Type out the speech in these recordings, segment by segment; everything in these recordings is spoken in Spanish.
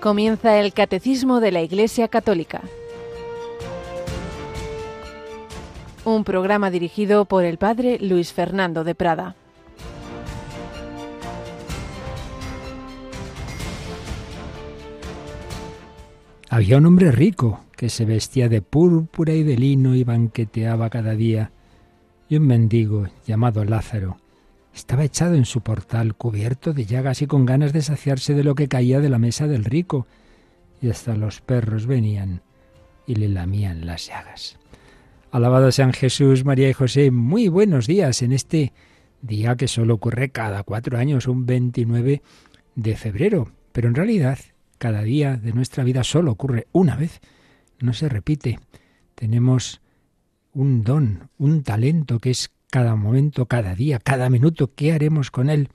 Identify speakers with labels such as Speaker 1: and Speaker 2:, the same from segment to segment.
Speaker 1: Comienza el Catecismo de la Iglesia Católica. Un programa dirigido por el Padre Luis Fernando de Prada.
Speaker 2: Había un hombre rico que se vestía de púrpura y de lino y banqueteaba cada día, y un mendigo llamado Lázaro estaba echado en su portal, cubierto de llagas y con ganas de saciarse de lo que caía de la mesa del rico, y hasta los perros venían y le lamían las llagas. Alabado sean Jesús, María y José, muy buenos días en este día que solo ocurre cada cuatro años, un 29 de febrero, pero en realidad cada día de nuestra vida solo ocurre una vez, no se repite. Tenemos un don, un talento que es cada momento, cada día, cada minuto, ¿qué haremos con él?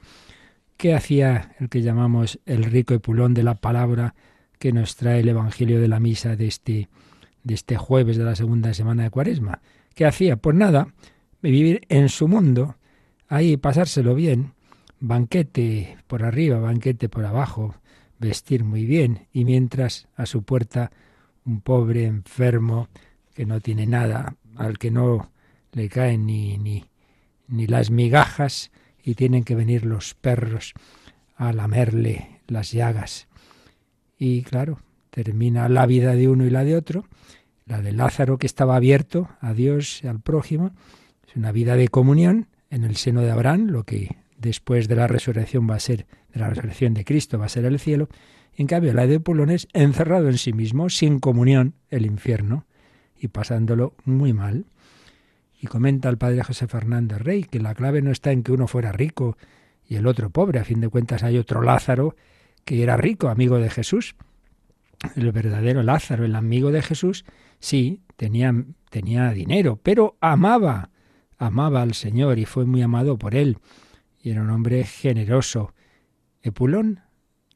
Speaker 2: ¿Qué hacía el que llamamos el rico epulón de la palabra que nos trae el Evangelio de la Misa de este, de este jueves de la segunda semana de Cuaresma? ¿Qué hacía? Pues nada, vivir en su mundo, ahí pasárselo bien, banquete por arriba, banquete por abajo, vestir muy bien, y mientras a su puerta un pobre enfermo que no tiene nada, al que no le caen ni, ni, ni las migajas y tienen que venir los perros a lamerle las llagas. Y claro, termina la vida de uno y la de otro. La de Lázaro que estaba abierto a Dios y al prójimo. Es una vida de comunión en el seno de Abraham, lo que después de la resurrección va a ser, de la resurrección de Cristo va a ser el cielo. En cambio, la de Pulón es encerrado en sí mismo, sin comunión, el infierno, y pasándolo muy mal. Y comenta el padre José Fernández Rey que la clave no está en que uno fuera rico y el otro pobre. A fin de cuentas hay otro Lázaro que era rico, amigo de Jesús. El verdadero Lázaro, el amigo de Jesús, sí, tenía, tenía dinero, pero amaba, amaba al Señor y fue muy amado por él. Y era un hombre generoso. Epulón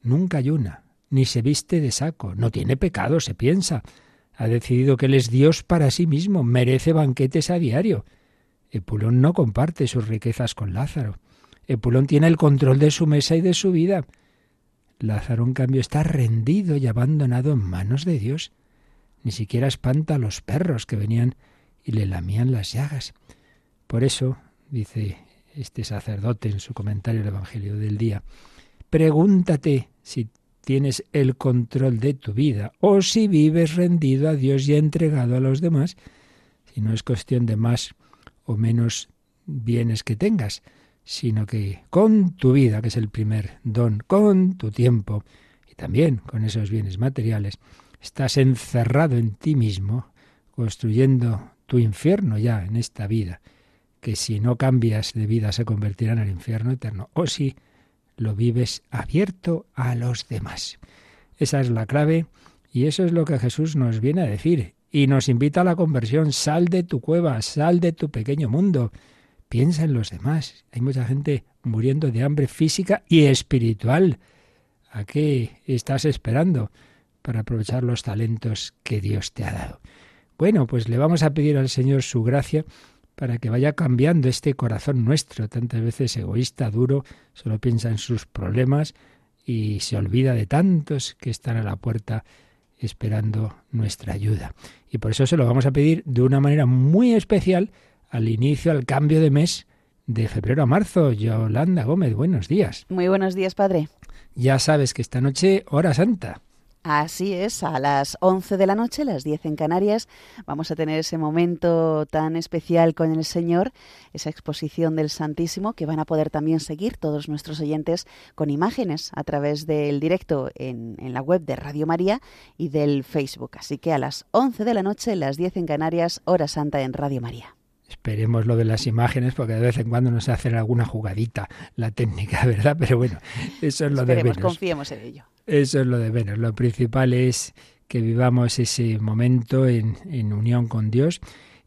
Speaker 2: nunca ayuna, ni se viste de saco, no tiene pecado, se piensa ha decidido que él es Dios para sí mismo, merece banquetes a diario. Epulón no comparte sus riquezas con Lázaro. Epulón tiene el control de su mesa y de su vida. Lázaro, en cambio, está rendido y abandonado en manos de Dios. Ni siquiera espanta a los perros que venían y le lamían las llagas. Por eso, dice este sacerdote en su comentario del Evangelio del día, pregúntate si tienes el control de tu vida o si vives rendido a Dios y entregado a los demás, si no es cuestión de más o menos bienes que tengas, sino que con tu vida, que es el primer don, con tu tiempo y también con esos bienes materiales, estás encerrado en ti mismo, construyendo tu infierno ya en esta vida, que si no cambias de vida se convertirá en el infierno eterno, o si lo vives abierto a los demás. Esa es la clave y eso es lo que Jesús nos viene a decir y nos invita a la conversión. Sal de tu cueva, sal de tu pequeño mundo. Piensa en los demás. Hay mucha gente muriendo de hambre física y espiritual. ¿A qué estás esperando para aprovechar los talentos que Dios te ha dado? Bueno, pues le vamos a pedir al Señor su gracia para que vaya cambiando este corazón nuestro, tantas veces egoísta, duro, solo piensa en sus problemas y se olvida de tantos que están a la puerta esperando nuestra ayuda. Y por eso se lo vamos a pedir de una manera muy especial al inicio, al cambio de mes de febrero a marzo. Yolanda Gómez, buenos días.
Speaker 3: Muy buenos días, padre.
Speaker 2: Ya sabes que esta noche, hora santa.
Speaker 3: Así es, a las 11 de la noche, las 10 en Canarias, vamos a tener ese momento tan especial con el Señor, esa exposición del Santísimo, que van a poder también seguir todos nuestros oyentes con imágenes a través del directo en, la web de Radio María y del Facebook. Así que a las 11 de la noche, las 10 en Canarias, hora santa en Radio María.
Speaker 2: Esperemos lo de las imágenes, porque de vez en cuando nos hacen alguna jugadita la técnica, ¿verdad? Pero bueno, eso es lo de menos.
Speaker 3: confiemos en ello.
Speaker 2: Eso es lo de menos. Lo principal es que vivamos ese momento en, en unión con Dios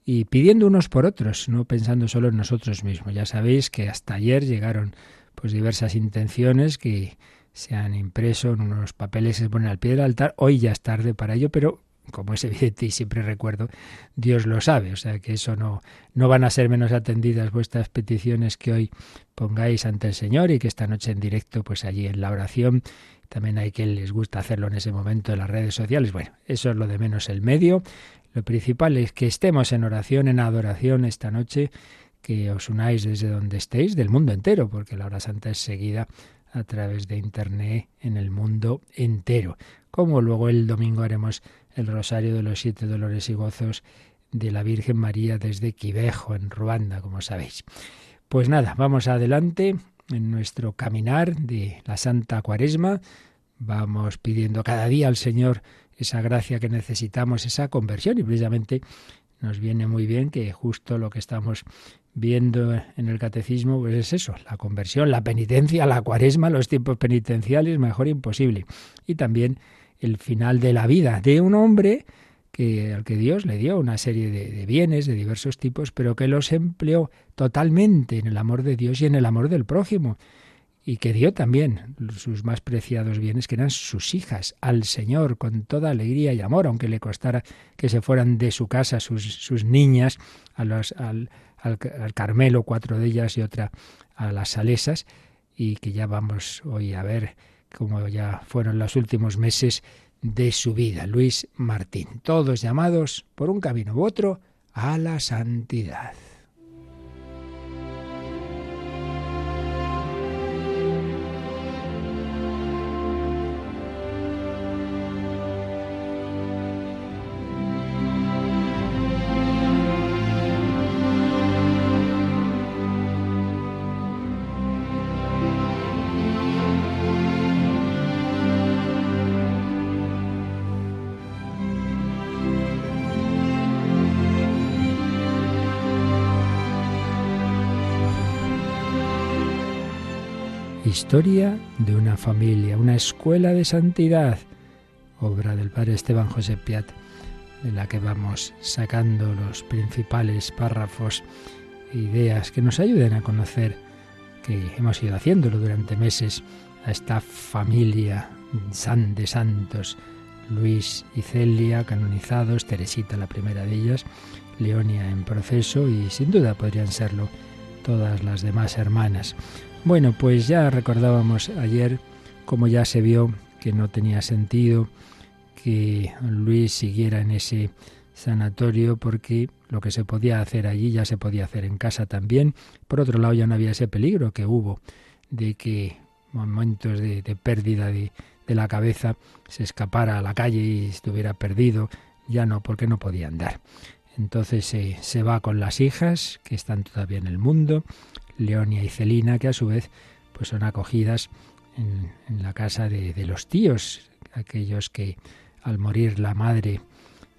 Speaker 2: y pidiendo unos por otros, no pensando solo en nosotros mismos. Ya sabéis que hasta ayer llegaron pues diversas intenciones que se han impreso en unos papeles que se ponen al pie del altar. Hoy ya es tarde para ello, pero como es evidente y siempre recuerdo, Dios lo sabe, o sea que eso no, no van a ser menos atendidas vuestras peticiones que hoy pongáis ante el Señor y que esta noche en directo, pues allí en la oración también hay que les gusta hacerlo en ese momento en las redes sociales. Bueno, eso es lo de menos el medio. Lo principal es que estemos en oración, en adoración esta noche, que os unáis desde donde estéis, del mundo entero, porque la hora santa es seguida a través de Internet en el mundo entero. Como luego el domingo haremos el Rosario de los Siete Dolores y Gozos de la Virgen María desde Quivejo, en Ruanda, como sabéis. Pues nada, vamos adelante en nuestro caminar de la Santa Cuaresma. Vamos pidiendo cada día al Señor esa gracia que necesitamos, esa conversión, y precisamente nos viene muy bien que justo lo que estamos viendo en el catecismo pues es eso, la conversión, la penitencia, la cuaresma, los tiempos penitenciales, mejor imposible. Y también el final de la vida de un hombre que, al que Dios le dio una serie de, bienes de diversos tipos, pero que los empleó totalmente en el amor de Dios y en el amor del prójimo, y que dio también sus más preciados bienes, que eran sus hijas, al Señor, con toda alegría y amor, aunque le costara que se fueran de su casa sus, sus niñas, a los, al, al, al Carmelo, cuatro de ellas, y otra a las Salesas, y que ya vamos hoy a ver cómo ya fueron los últimos meses de su vida, Luis Martín. Todos llamados por un camino u otro a la santidad. Historia de una familia, una escuela de santidad, obra del padre Esteban José Piat, de la que vamos sacando los principales párrafos e ideas que nos ayuden a conocer, que hemos ido haciéndolo durante meses, a esta familia san de santos, Luis y Celia canonizados, Teresita la primera de ellas, Leonia en proceso y sin duda podrían serlo todas las demás hermanas. Bueno, pues ya recordábamos ayer cómo ya se vio que no tenía sentido que Luis siguiera en ese sanatorio porque lo que se podía hacer allí ya se podía hacer en casa también. Por otro lado ya no había ese peligro que hubo de que momentos de, pérdida de, la cabeza se escapara a la calle y estuviera perdido. Ya no, porque no podía andar. Entonces se va con las hijas que están todavía en el mundo Leonia y Celina, que a su vez pues son acogidas en, la casa de, los tíos, aquellos que al morir la madre,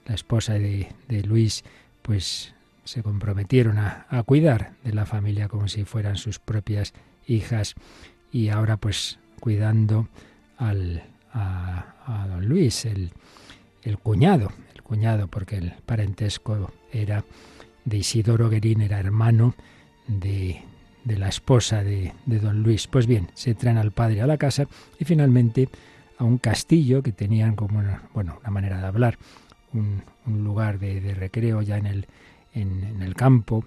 Speaker 2: la esposa de, Luis, pues se comprometieron a, cuidar de la familia como si fueran sus propias hijas. Y ahora pues cuidando al, a, don Luis, el, cuñado, el cuñado porque el parentesco era de Isidoro Guerín, era hermano de, de la esposa de, don Luis. Pues bien, se traen al padre a la casa y finalmente a un castillo que tenían como una, bueno, una manera de hablar, un, lugar de, recreo ya en el, en, el campo,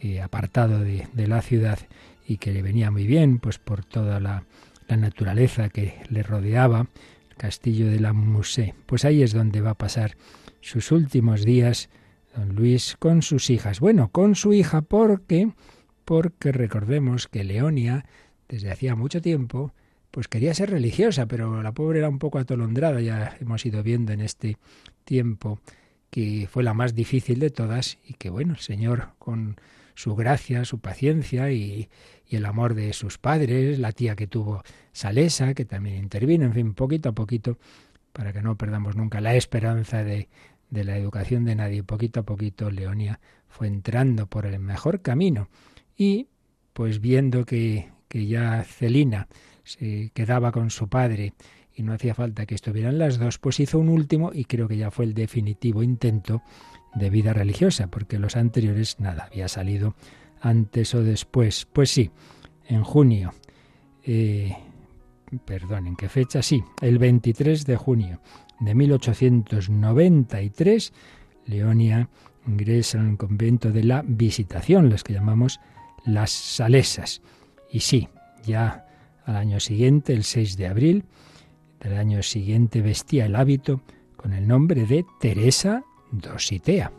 Speaker 2: eh, apartado de, la ciudad y que le venía muy bien, pues por toda la, la naturaleza que le rodeaba, el castillo de la Musée. Pues ahí es donde va a pasar sus últimos días don Luis con sus hijas. Bueno, con su hija porque porque recordemos que Leonia, desde hacía mucho tiempo, pues quería ser religiosa, pero la pobre era un poco atolondrada, ya hemos ido viendo en este tiempo que fue la más difícil de todas y que bueno, el Señor con su gracia, su paciencia y, y, el amor de sus padres, la tía que tuvo Salesa, que también intervino, en fin, poquito a poquito, para que no perdamos nunca la esperanza de, de la educación de nadie, poquito a poquito Leonia fue entrando por el mejor camino y pues viendo que, que ya Celina se quedaba con su padre y no hacía falta que estuvieran las dos, pues hizo un último y creo que ya fue el definitivo intento de vida religiosa, porque los anteriores nada, había salido antes o después. Pues sí, en junio, eh, perdón, ¿en qué fecha? Sí, el 23 de junio de 1893, Leonia ingresa en el convento de la Visitación, los que llamamos las Salesas. Y sí, ya al año siguiente, el 6 de abril, Del año siguiente vestía el hábito con el nombre de Teresa Dositea.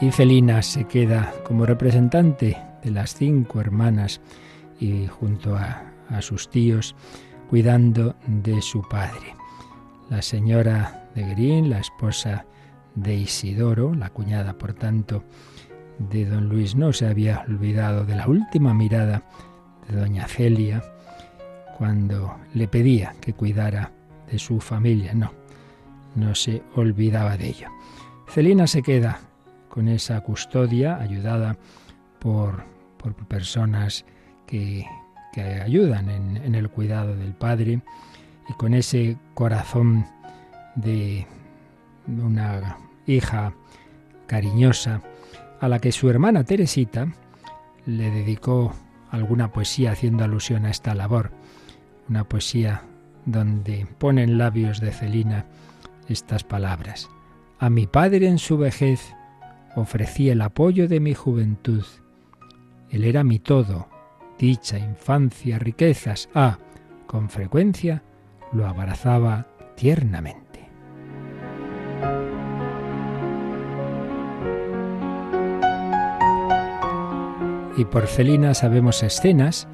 Speaker 2: Y Celina se queda como representante de las cinco hermanas y junto a sus tíos cuidando de su padre. La señora de Green, la esposa de Isidoro, la cuñada por tanto de don Luis, no se había olvidado de la última mirada de doña Celia cuando le pedía que cuidara de su familia. No, no se olvidaba de ello. Celina se queda con esa custodia ayudada por, por personas que, que ayudan en, en, el cuidado del Padre y con ese corazón de una hija cariñosa a la que su hermana Teresita le dedicó alguna poesía haciendo alusión a esta labor, una poesía donde pone en labios de Celina estas palabras. A mi padre en su vejez ofrecí el apoyo de mi juventud. Él era mi todo, dicha, infancia, riquezas. Ah, con frecuencia lo abrazaba tiernamente. Y por Celina sabemos escenas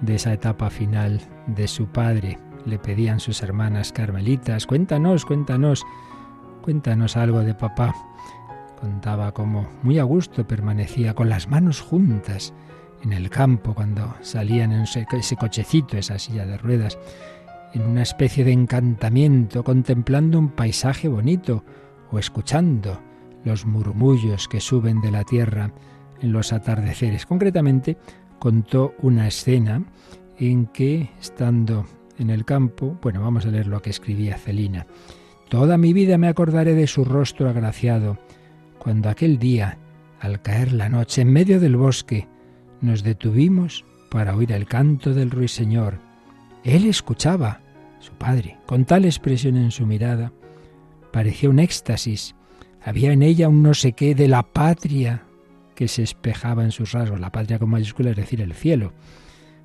Speaker 2: de esa etapa final de su padre. Le pedían sus hermanas carmelitas, cuéntanos, cuéntanos, cuéntanos algo de papá. Contaba cómo muy a gusto permanecía con las manos juntas en el campo cuando salían en ese, cochecito, esa silla de ruedas, en una especie de encantamiento, contemplando un paisaje bonito o escuchando los murmullos que suben de la tierra en los atardeceres. Concretamente, contó una escena en que, estando en el campo, bueno, vamos a leer lo que escribía Celina. Toda mi vida me acordaré de su rostro agraciado, cuando aquel día, al caer la noche en medio del bosque, nos detuvimos para oír el canto del ruiseñor. Él escuchaba, su padre, con tal expresión en su mirada, parecía un éxtasis. Había en ella un no sé qué de la patria que se espejaba en sus rasgos, la patria con mayúscula, es decir, el cielo.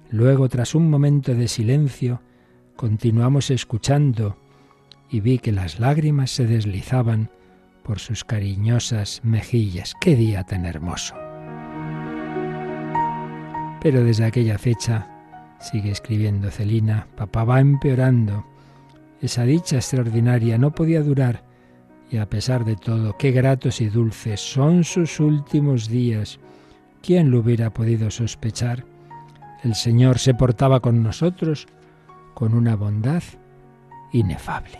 Speaker 2: Luego, tras un momento de silencio, continuamos escuchando y vi que las lágrimas se deslizaban por sus cariñosas mejillas. ¡Qué día tan hermoso! Pero desde aquella fecha, sigue escribiendo Celina, papá va empeorando. Esa dicha extraordinaria no podía durar y a pesar de todo, qué gratos y dulces son sus últimos días. ¿Quién lo hubiera podido sospechar? El Señor se portaba con nosotros con una bondad inefable.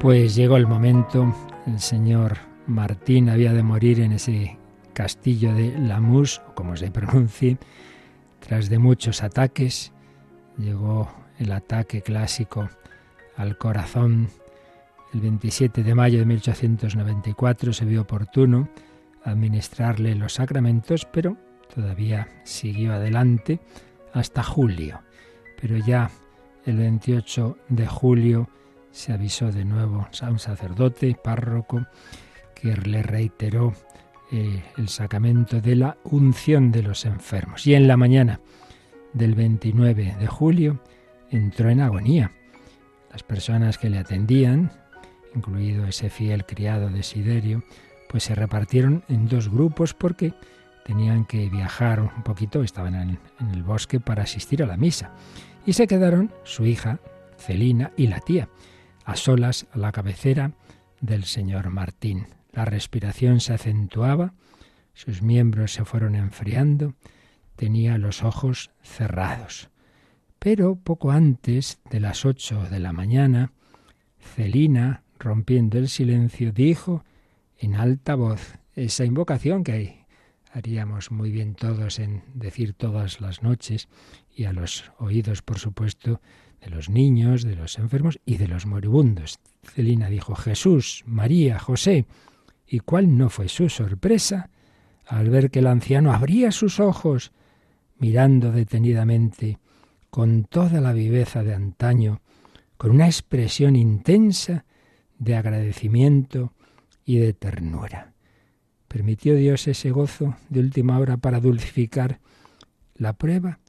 Speaker 2: Pues llegó el momento, el señor Martín había de morir en ese castillo de Lamus, como se pronuncie, tras de muchos ataques, llegó el ataque clásico al corazón. El 27 de mayo de 1894 se vio oportuno administrarle los sacramentos, pero todavía siguió adelante hasta julio. Pero ya el 28 de julio se avisó de nuevo a un sacerdote, párroco, que le reiteró eh, el sacramento de la unción de los enfermos. Y en la mañana del 29 de julio entró en agonía las personas que le atendían, incluido ese fiel criado de Siderio, pues se repartieron en dos grupos porque tenían que viajar un poquito, estaban en, el bosque para asistir a la misa. Y se quedaron su hija, Celina, y la tía, a solas a la cabecera del señor Martín. La respiración se acentuaba, sus miembros se fueron enfriando, tenía los ojos cerrados. Pero poco antes de las ocho de la mañana, Celina, rompiendo el silencio, dijo en alta voz esa invocación que haríamos muy bien todos en decir todas las noches y a los oídos, por supuesto, de los niños, de los enfermos y de los moribundos. Celina dijo Jesús, María, José. ¿Y cuál no fue su sorpresa al ver que el anciano abría sus ojos, mirando detenidamente con toda la viveza de antaño, con una expresión intensa de agradecimiento y de ternura. ¿Permitió Dios ese gozo de última hora para dulcificar la prueba?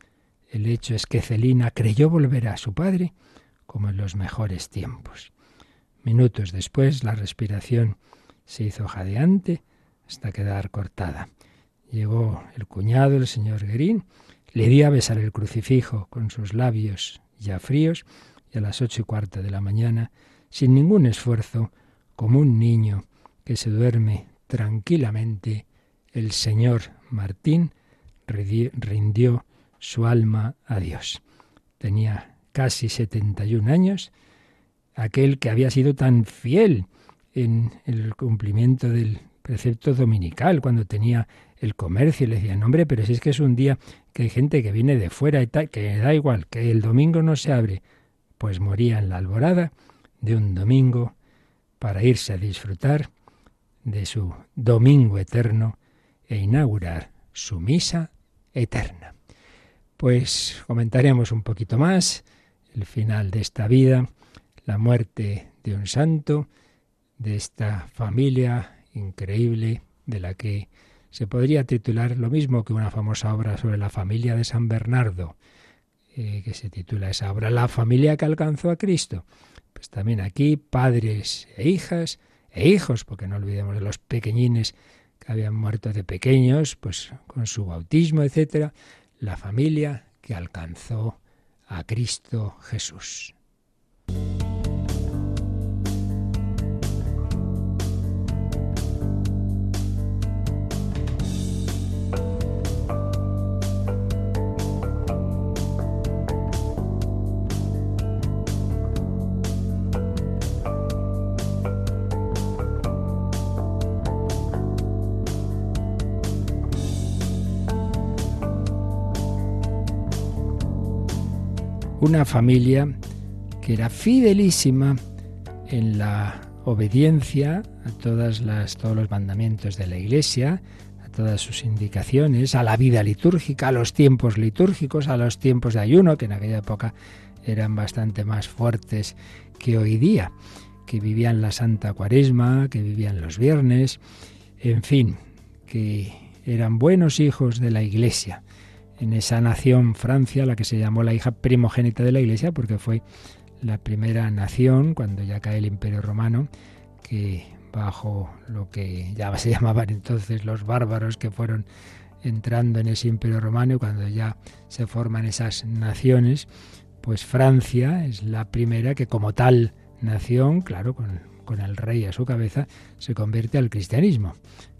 Speaker 2: El hecho es que Celina creyó volver a su padre como en los mejores tiempos. Minutos después la respiración se hizo jadeante hasta quedar cortada. Llegó el cuñado, el señor Guerín, le dio a besar el crucifijo con sus labios ya fríos y a las ocho y cuarto de la mañana, sin ningún esfuerzo, como un niño que se duerme tranquilamente, el señor Martín rindió su alma a Dios. Tenía casi 71 años, aquel que había sido tan fiel en el cumplimiento del precepto dominical, cuando tenía el comercio, y le decían, hombre, pero si es que es un día que hay gente que viene de fuera y que da igual, que el domingo no se abre, pues moría en la alborada de un domingo para irse a disfrutar de su domingo eterno e inaugurar su misa eterna. Pues comentaremos un poquito más el final de esta vida, la muerte de un santo, de esta familia increíble de la que se podría titular lo mismo que una famosa obra sobre la familia de San Bernardo, eh, que se titula esa obra La familia que alcanzó a Cristo. Pues también aquí padres e hijas e hijos, porque no olvidemos de los pequeñines que habían muerto de pequeños, pues con su bautismo, etcétera, la familia que alcanzó a Cristo Jesús. Una familia que era fidelísima en la obediencia a todos los mandamientos de la Iglesia, a todas sus indicaciones, a la vida litúrgica, a los tiempos litúrgicos, a los tiempos de ayuno, que en aquella época eran bastante más fuertes que hoy día, que vivían la Santa Cuaresma, que vivían los viernes, en fin, que eran buenos hijos de la Iglesia en esa nación Francia, la que se llamó la hija primogénita de la Iglesia, porque fue la primera nación, cuando ya cae el Imperio Romano, que bajo lo que ya se llamaban entonces los bárbaros que fueron entrando en ese Imperio Romano y cuando ya se forman esas naciones, pues Francia es la primera que como tal nación, claro, con, con el rey a su cabeza, se convierte al cristianismo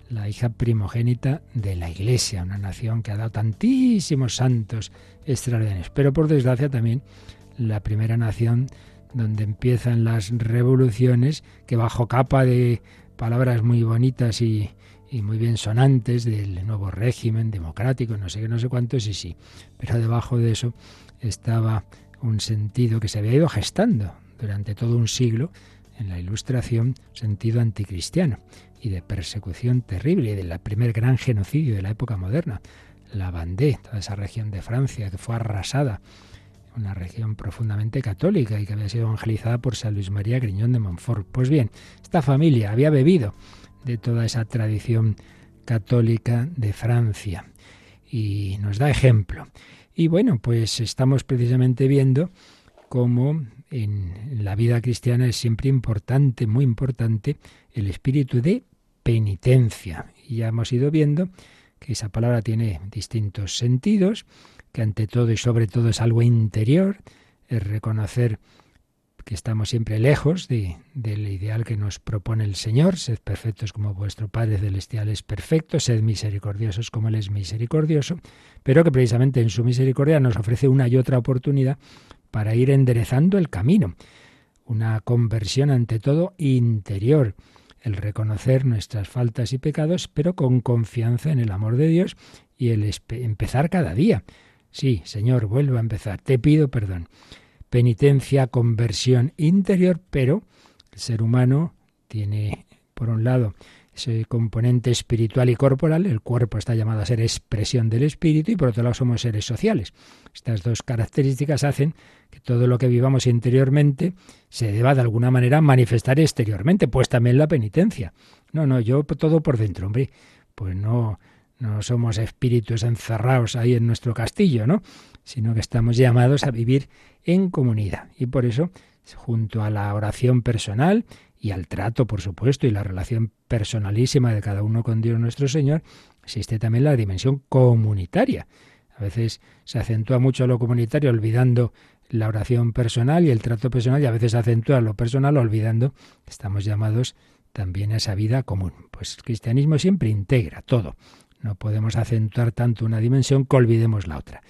Speaker 2: la hija primogénita de la Iglesia, una nación que ha dado tantísimos santos extraordinarios. Pero por desgracia también la primera nación donde empiezan las revoluciones que bajo capa de palabras muy bonitas y, muy bien sonantes del nuevo régimen democrático, no sé qué, no sé cuántos, y sí, pero debajo de eso estaba un sentido que se había ido gestando durante todo un siglo en la Ilustración, sentido anticristiano y de persecución terrible del primer gran genocidio de la época moderna. La Vendée, toda esa región de Francia que fue arrasada, una región profundamente católica y que había sido evangelizada por San Luis María Griñón de Montfort. Pues bien, esta familia había bebido de toda esa tradición católica de Francia y nos da ejemplo. Y bueno, pues estamos precisamente viendo cómo en la vida cristiana es siempre importante, muy importante, el espíritu de penitencia. Y ya hemos ido viendo que esa palabra tiene distintos sentidos, que ante todo y sobre todo es algo interior, es reconocer que estamos siempre lejos de, del ideal que nos propone el Señor, sed perfectos como vuestro Padre Celestial es perfecto, sed misericordiosos como Él es misericordioso, pero que precisamente en su misericordia nos ofrece una y otra oportunidad para ir enderezando el camino, una conversión ante todo interior, el reconocer nuestras faltas y pecados, pero con confianza en el amor de Dios y el empezar cada día. Sí, Señor, vuelvo a empezar, te pido perdón. Penitencia, conversión interior, pero el ser humano tiene, por un lado, ese componente espiritual y corporal, el cuerpo está llamado a ser expresión del espíritu y por otro lado somos seres sociales. Estas dos características hacen que todo lo que vivamos interiormente se deba de alguna manera manifestar exteriormente, pues también la penitencia. No, no, yo todo por dentro, hombre, pues no, no somos espíritus encerrados ahí en nuestro castillo, ¿no? Sino que estamos llamados a vivir en comunidad. Y por eso, junto a la oración personal y al trato, por supuesto, y la relación personalísima de cada uno con Dios nuestro Señor, existe también la dimensión comunitaria. A veces se acentúa mucho lo comunitario olvidando la oración personal y el trato personal y a veces se acentúa lo personal olvidando que estamos llamados también a esa vida común. Pues el cristianismo siempre integra todo. No podemos acentuar tanto una dimensión que olvidemos la otra.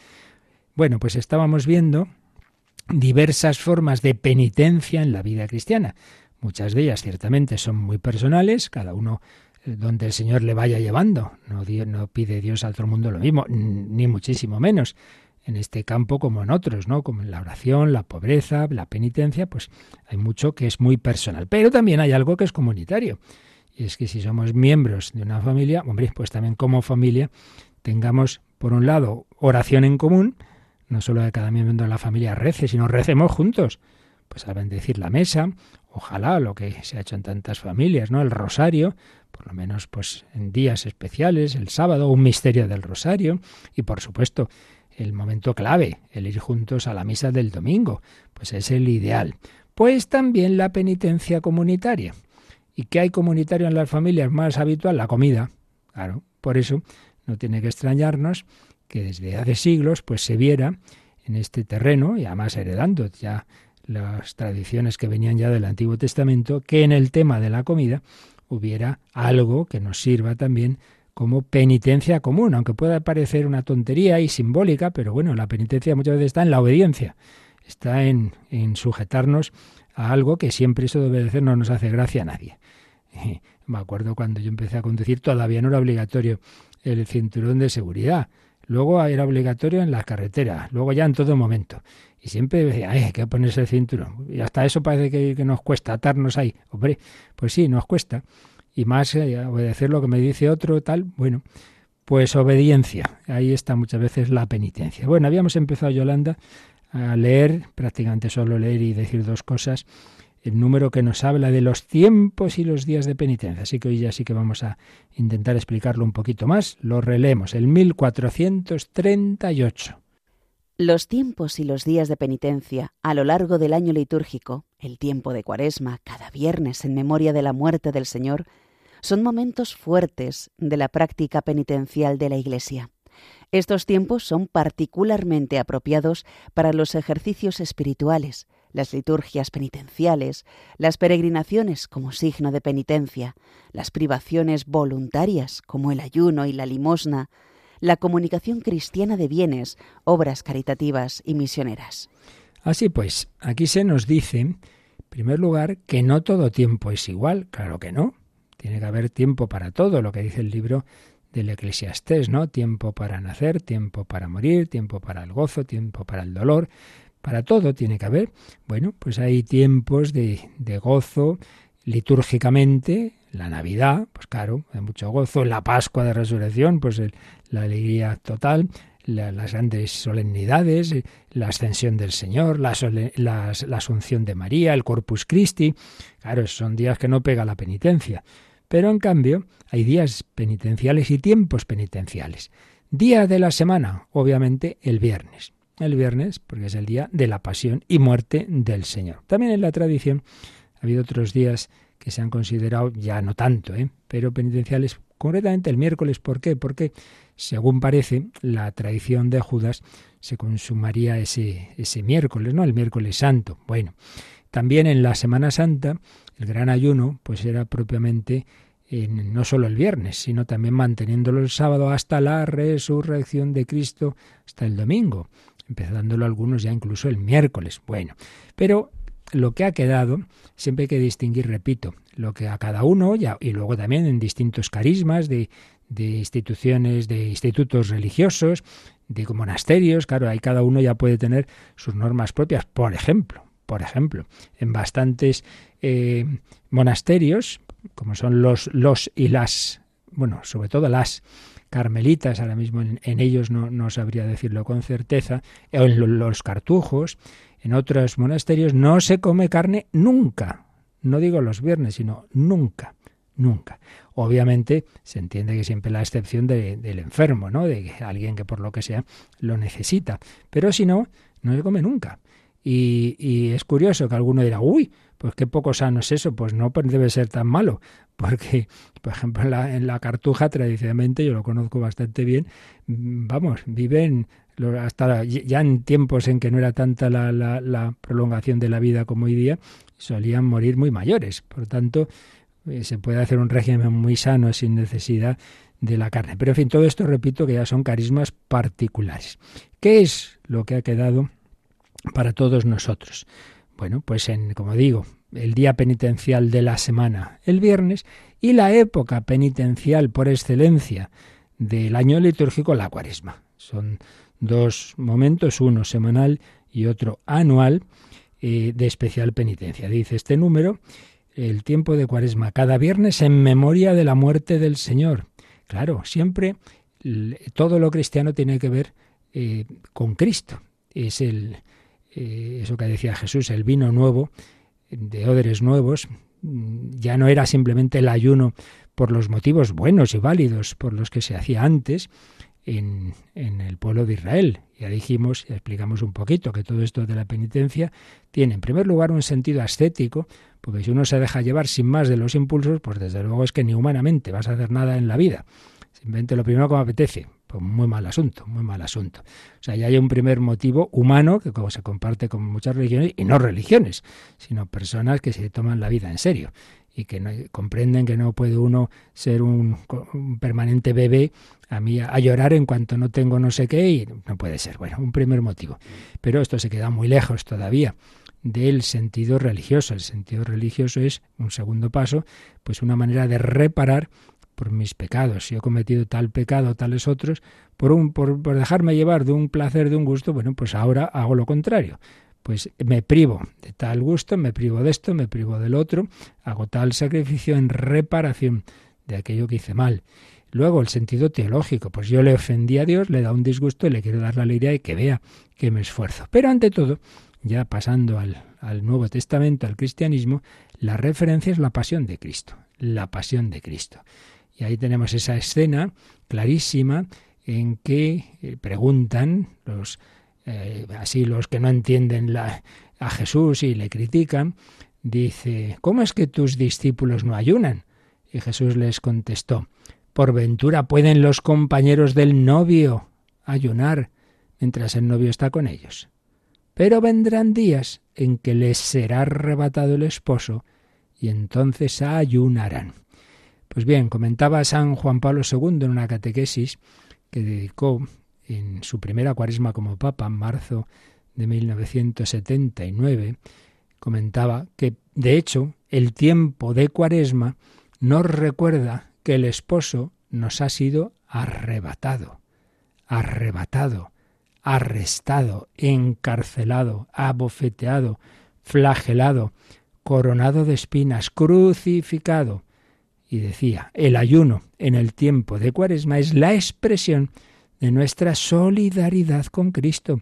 Speaker 2: Bueno, pues estábamos viendo diversas formas de penitencia en la vida cristiana. Muchas de ellas ciertamente son muy personales, cada uno eh, donde el Señor le vaya llevando. No, no pide Dios a otro mundo lo mismo, ni muchísimo menos. En este campo como en otros, ¿no? Como en la oración, la pobreza, la penitencia, pues hay mucho que es muy personal. Pero también hay algo que es comunitario. Y es que si somos miembros de una familia, hombre, pues también como familia tengamos, por un lado, oración en común, no solo de cada miembro de la familia rece, sino recemos juntos, pues a bendecir la mesa, ojalá lo que se ha hecho en tantas familias, ¿no? El rosario, por lo menos pues en días especiales, el sábado, un misterio del rosario, y por supuesto, el momento clave, el ir juntos a la misa del domingo, pues es el ideal. Pues también la penitencia comunitaria. ¿Y qué hay comunitario en las familias más habitual? La comida. Claro, por eso no tiene que extrañarnos que desde hace siglos pues se viera en este terreno, y además heredando ya las tradiciones que venían ya del Antiguo Testamento, que en el tema de la comida hubiera algo que nos sirva también como penitencia común, aunque pueda parecer una tontería y simbólica, pero bueno, la penitencia muchas veces está en la obediencia, está en, en sujetarnos a algo que siempre eso de obedecer no nos hace gracia a nadie. Me acuerdo cuando yo empecé a conducir, todavía no era obligatorio el cinturón de seguridad. Luego era obligatorio en las carreteras, luego ya en todo momento. Y siempre decía, hay que ponerse el cinturón. Y hasta eso parece que, nos cuesta atarnos ahí. Hombre, pues sí, nos cuesta. Y más eh, obedecer lo que me dice otro, tal. Bueno, pues obediencia. Ahí está muchas veces la penitencia. Bueno, habíamos empezado, Yolanda, a leer, prácticamente solo leer y decir dos cosas, el número que nos habla de los tiempos y los días de penitencia. Así que hoy ya sí que vamos a intentar explicarlo un poquito más. Lo releemos, el 1438.
Speaker 3: Los tiempos y los días de penitencia a lo largo del año litúrgico, el tiempo de Cuaresma, cada viernes en memoria de la muerte del Señor, son momentos fuertes de la práctica penitencial de la Iglesia. Estos tiempos son particularmente apropiados para los ejercicios espirituales, las liturgias penitenciales, las peregrinaciones como signo de penitencia, las privaciones voluntarias como el ayuno y la limosna, la comunicación cristiana de bienes, obras caritativas y misioneras.
Speaker 2: Así pues, aquí se nos dice, en primer lugar, que no todo tiempo es igual, claro que no. Tiene que haber tiempo para todo, lo que dice el libro del Eclesiastés, ¿no? Tiempo para nacer, tiempo para morir, tiempo para el gozo, tiempo para el dolor, para todo tiene que haber. Bueno, pues hay tiempos de, de gozo litúrgicamente, la Navidad, pues claro, hay mucho gozo, la Pascua de Resurrección, pues la alegría total, las grandes solemnidades, eh, la ascensión del Señor, la, la, asunción de María, el Corpus Christi, claro, son días que no pega la penitencia. Pero en cambio, hay días penitenciales y tiempos penitenciales. Día de la semana, obviamente el viernes. El viernes, porque es el día de la pasión y muerte del Señor. También en la tradición ha habido otros días que se han considerado ya no tanto, ¿eh? pero penitenciales, concretamente el miércoles. ¿Por qué? Porque, según parece, la tradición de Judas se consumaría ese, ese miércoles, ¿no? El miércoles santo. Bueno, también en la Semana Santa, el gran ayuno, pues era propiamente no solo el viernes, sino también manteniéndolo el sábado hasta la resurrección de Cristo, hasta el domingo, empezándolo algunos ya incluso el miércoles. Bueno, pero lo que ha quedado, siempre hay que distinguir, repito, lo que a cada uno, ya, y luego también en distintos carismas de, de instituciones, de institutos religiosos, de monasterios, claro, ahí cada uno ya puede tener sus normas propias. Por ejemplo, por ejemplo, en bastantes eh, monasterios, como son los, los y las, bueno, sobre todo las carmelitas, ahora mismo en, ellos no, no, sabría decirlo con certeza, o en los cartujos, en otros monasterios, no se come carne nunca. No digo los viernes, sino nunca, nunca. Obviamente se entiende que siempre la excepción del enfermo, ¿no? De alguien que por lo que sea lo necesita. Pero si no, no se come nunca. Y, y, es curioso que alguno dirá, uy, pues qué poco sano es eso, pues no debe ser tan malo, porque, por ejemplo, en la, cartuja tradicionalmente, yo lo conozco bastante bien, mm, vamos, viven hasta ya en tiempos en que no era tanta la prolongación de la vida como hoy día, solían morir muy mayores. Por tanto, eh, se puede hacer un régimen muy sano sin necesidad de la carne. Pero en fin, todo esto repito que ya son carismas particulares. ¿Qué es lo que ha quedado para todos nosotros? Bueno, pues en, como digo, el día penitencial de la semana, el viernes, y la época penitencial por excelencia del año litúrgico, la cuaresma. Son dos momentos, uno semanal y otro anual, eh, de especial penitencia. Dice este número, el tiempo de Cuaresma, cada viernes en memoria de la muerte del Señor. Claro, siempre todo lo cristiano tiene que ver eh, con Cristo. Es el, eh, eso que decía Jesús, el vino nuevo, de odres nuevos, ya no era simplemente el ayuno por los motivos buenos y válidos por los que se hacía antes, en, en, el pueblo de Israel. Ya dijimos, ya explicamos un poquito que todo esto de la penitencia tiene en primer lugar un sentido ascético, porque si uno se deja llevar sin más de los impulsos, pues desde luego es que ni humanamente vas a hacer nada en la vida. Simplemente lo primero que apetece. Pues muy mal asunto, muy mal asunto. O sea, ya hay un primer motivo humano que como se comparte con muchas religiones, y no religiones, sino personas que se toman la vida en serio y que comprenden que no puede uno ser un, permanente bebé a mí a, llorar en cuanto no tengo no sé qué y no puede ser. Bueno, un primer motivo. Pero esto se queda muy lejos todavía del sentido religioso. El sentido religioso es un segundo paso, pues una manera de reparar por mis pecados. Si he cometido tal pecado, tales otros, por, un, por, por dejarme llevar de un placer, de un gusto, bueno, pues ahora hago lo contrario pues me privo de tal gusto, me privo de esto, me privo del otro, hago tal sacrificio en reparación de aquello que hice mal. Luego el sentido teológico, pues yo le ofendí a Dios, le da un disgusto y le quiero dar la alegría y que vea que me esfuerzo. Pero ante todo, ya pasando al, al Nuevo Testamento, al cristianismo, la referencia es la pasión de Cristo, la pasión de Cristo. Y ahí tenemos esa escena clarísima en que eh, preguntan los eh, así los que no entienden a Jesús y le critican, dice, ¿cómo es que tus discípulos no ayunan? Y Jesús les contestó, por ventura pueden los compañeros del novio ayunar mientras el novio está con ellos. Pero vendrán días en que les será arrebatado el esposo y entonces ayunarán. Pues bien, comentaba San Juan Pablo II en una catequesis que dedicó en su primera cuaresma como papa, en marzo de 1979, comentaba que, de hecho, el tiempo de cuaresma nos recuerda que el esposo nos ha sido arrebatado, arrebatado, arrestado, encarcelado, abofeteado, flagelado, coronado de espinas, crucificado. Y decía, el ayuno en el tiempo de cuaresma es la expresión de nuestra solidaridad con Cristo.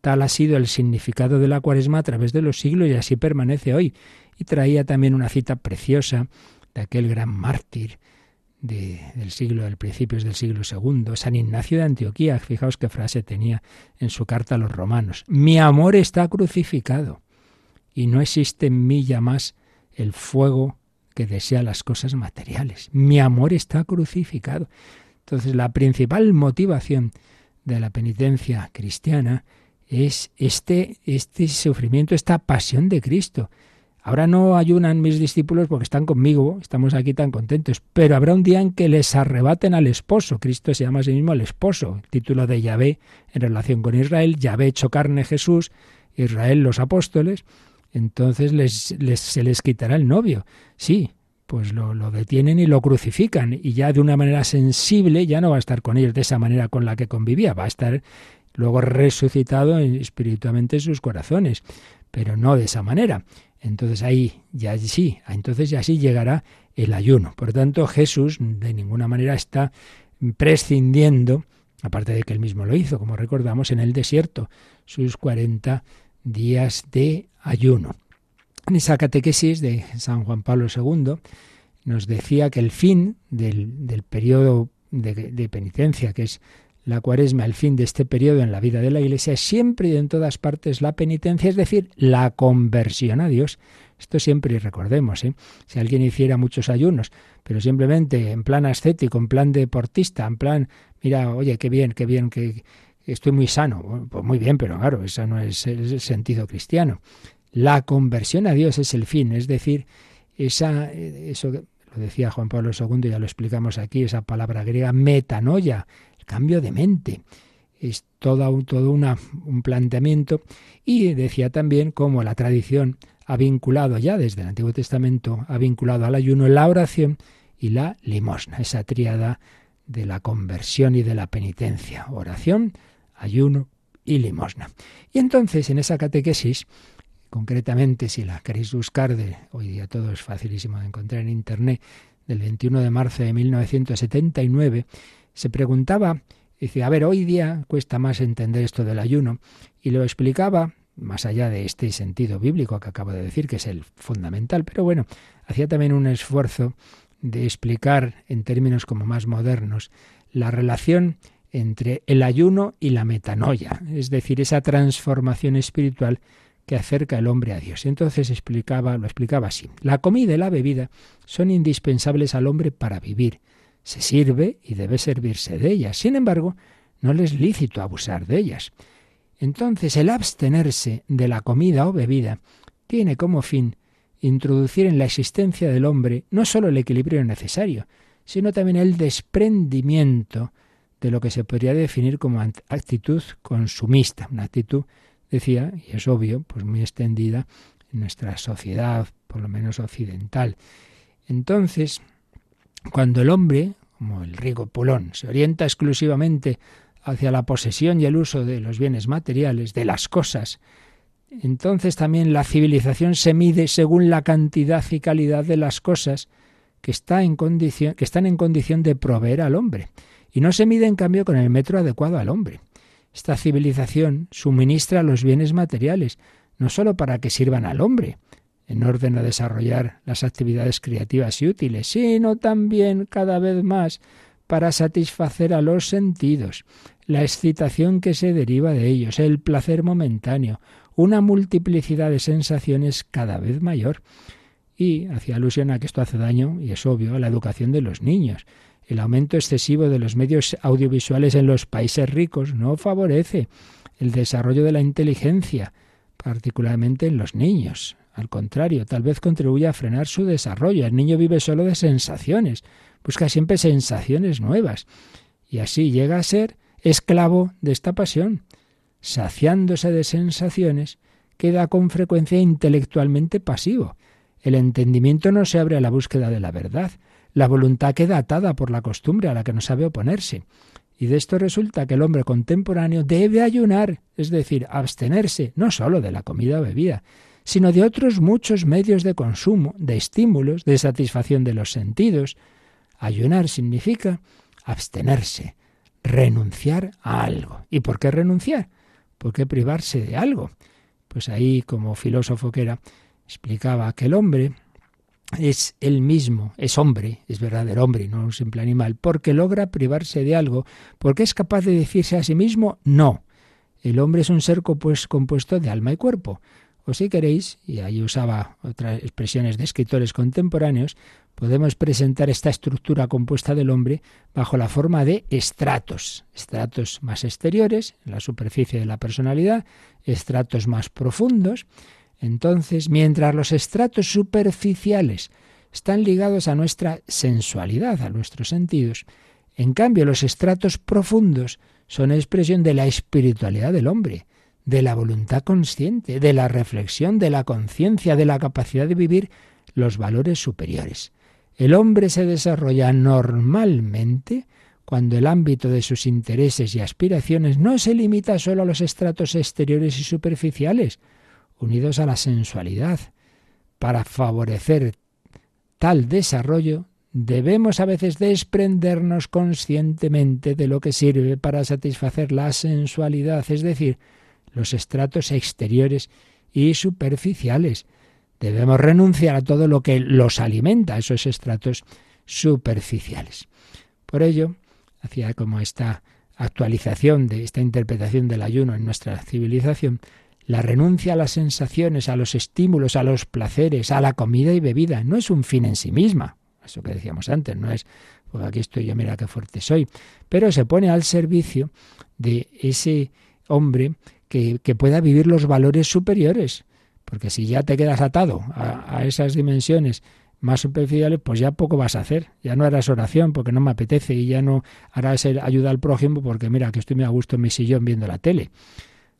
Speaker 2: Tal ha sido el significado de la cuaresma a través de los siglos y así permanece hoy. Y traía también una cita preciosa de aquel gran mártir del siglo, del principios del siglo II, San Ignacio de Antioquía. Fijaos qué frase tenía en su carta a los romanos. Mi amor está crucificado y no existe en mí ya más el fuego que desea las cosas materiales. Mi amor está crucificado. Entonces, la principal motivación de la penitencia cristiana es este, este sufrimiento, esta pasión de Cristo. Ahora no ayunan mis discípulos porque están conmigo, estamos aquí tan contentos, pero habrá un día en que les arrebaten al esposo. Cristo se llama a sí mismo el esposo, el título de Yahvé en relación con Israel. Yahvé hecho carne Jesús, Israel los apóstoles. Entonces les, se les quitará el novio. Sí, pues lo, lo, detienen y lo crucifican y ya de una manera sensible ya no va a estar con ellos de esa manera con la que convivía, va a estar luego resucitado espiritualmente en sus corazones, pero no de esa manera. entonces ahí ya sí, entonces ya sí llegará el ayuno. Por tanto, Jesús de ninguna manera está prescindiendo, aparte de que él mismo lo hizo, como recordamos, en el desierto, sus 40 días de ayuno. En esa catequesis de San Juan Pablo II nos decía que el fin del, periodo de, penitencia, que es la cuaresma, el fin de este periodo en la vida de la Iglesia, es siempre y en todas partes la penitencia, es decir, la conversión a Dios. Esto siempre recordemos, ¿eh? si alguien hiciera muchos ayunos, pero simplemente en plan ascético, en plan deportista, en plan, mira, oye, qué bien, qué bien, que, estoy muy sano, pues muy bien, pero claro, eso no es el sentido cristiano. La conversión a Dios es el fin, es decir, esa, eso lo decía Juan Pablo II, ya lo explicamos aquí, esa palabra griega metanoia, cambio de mente. Es todo, todo una, un planteamiento y decía también cómo la tradición ha vinculado ya desde el Antiguo Testamento, ha vinculado al ayuno la oración y la limosna, esa tríada de la conversión y de la penitencia, oración, ayuno y limosna. Y entonces en esa catequesis, concretamente si la queréis buscar, de, hoy día todo es facilísimo de encontrar en Internet, del 21 de marzo de 1979, se preguntaba, dice, a ver, hoy día cuesta más entender esto del ayuno, y lo explicaba, más allá de este sentido bíblico que acabo de decir, que es el fundamental, pero bueno, hacía también un esfuerzo de explicar en términos como más modernos la relación entre el ayuno y la metanoia, es decir, esa transformación espiritual que acerca el hombre a Dios. Entonces explicaba, lo explicaba así: la comida y la bebida son indispensables al hombre para vivir se sirve y debe servirse de ellas. Sin embargo, no le es lícito abusar de ellas. Entonces, el abstenerse de la comida o bebida tiene como fin introducir en la existencia del hombre no sólo el equilibrio necesario, sino también el desprendimiento de lo que se podría definir como actitud consumista, una actitud, decía, y es obvio, pues muy extendida en nuestra sociedad, por lo menos occidental. Entonces, cuando el hombre, como el rico Pulón, se orienta exclusivamente hacia la posesión y el uso de los bienes materiales, de las cosas, entonces también la civilización se mide según la cantidad y calidad de las cosas que, está en que están en condición de proveer al hombre, y no se mide en cambio con el metro adecuado al hombre. Esta civilización suministra los bienes materiales, no sólo para que sirvan al hombre, en orden a desarrollar las actividades creativas y útiles, sino también cada vez más para satisfacer a los sentidos, la excitación que se deriva de ellos, el placer momentáneo, una multiplicidad de sensaciones cada vez mayor. Y hacía alusión a que esto hace daño, y es obvio, a la educación de los niños. El aumento excesivo de los medios audiovisuales en los países ricos no favorece el desarrollo de la inteligencia, particularmente en los niños. Al contrario, tal vez contribuye a frenar su desarrollo. El niño vive solo de sensaciones, busca siempre sensaciones nuevas. Y así llega a ser esclavo de esta pasión. Saciándose de sensaciones, queda con frecuencia intelectualmente pasivo. El entendimiento no se abre a la búsqueda de la verdad. La voluntad queda atada por la costumbre a la que no sabe oponerse. Y de esto resulta que el hombre contemporáneo debe ayunar, es decir, abstenerse no sólo de la comida o bebida, sino de otros muchos medios de consumo, de estímulos, de satisfacción de los sentidos. Ayunar significa abstenerse, renunciar a algo. ¿Y por qué renunciar? ¿Por qué privarse de algo? Pues ahí, como filósofo que era, explicaba que el hombre es el mismo, es hombre, es verdadero hombre, no un simple animal, porque logra privarse de algo, porque es capaz de decirse a sí mismo no. El hombre es un ser compuesto de alma y cuerpo. O si queréis, y ahí usaba otras expresiones de escritores contemporáneos, podemos presentar esta estructura compuesta del hombre bajo la forma de estratos, estratos más exteriores, en la superficie de la personalidad, estratos más profundos. Entonces, mientras los estratos superficiales están ligados a nuestra sensualidad, a nuestros sentidos, en cambio los estratos profundos son expresión de la espiritualidad del hombre, de la voluntad consciente, de la reflexión, de la conciencia, de la capacidad de vivir los valores superiores. El hombre se desarrolla normalmente cuando el ámbito de sus intereses y aspiraciones no se limita solo a los estratos exteriores y superficiales, unidos a la sensualidad, para favorecer tal desarrollo, debemos a veces desprendernos conscientemente de lo que sirve para satisfacer la sensualidad, es decir, los estratos exteriores y superficiales. Debemos renunciar a todo lo que los alimenta, esos estratos superficiales. Por ello, hacía como esta actualización de esta interpretación del ayuno en nuestra civilización, la renuncia a las sensaciones, a los estímulos, a los placeres, a la comida y bebida, no es un fin en sí misma. Eso que decíamos antes, no es, pues aquí estoy yo, mira qué fuerte soy. Pero se pone al servicio de ese hombre que, pueda vivir los valores superiores. Porque si ya te quedas atado a, esas dimensiones más superficiales, pues ya poco vas a hacer. Ya no harás oración porque no me apetece y ya no harás ayuda al prójimo porque mira que estoy muy a gusto en mi sillón viendo la tele.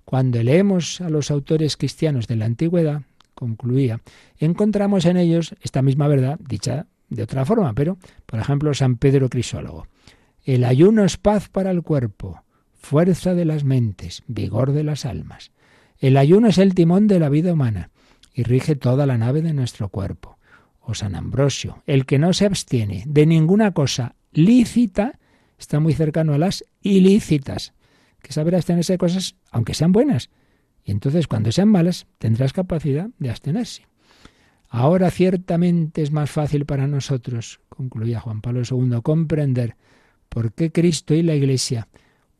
Speaker 2: Cuando leemos a los autores cristianos de la antigüedad, concluía, encontramos en ellos esta misma verdad dicha de otra forma, pero, por ejemplo, San Pedro Crisólogo. El ayuno es paz para el cuerpo, fuerza de las mentes, vigor de las almas. El ayuno es el timón de la vida humana y rige toda la nave de nuestro cuerpo. O San Ambrosio, el que no se abstiene de ninguna cosa lícita, está muy cercano a las ilícitas que saber abstenerse de cosas aunque sean buenas. Y entonces cuando sean malas tendrás capacidad de abstenerse. Ahora ciertamente es más fácil para nosotros, concluía Juan Pablo II, comprender por qué Cristo y la Iglesia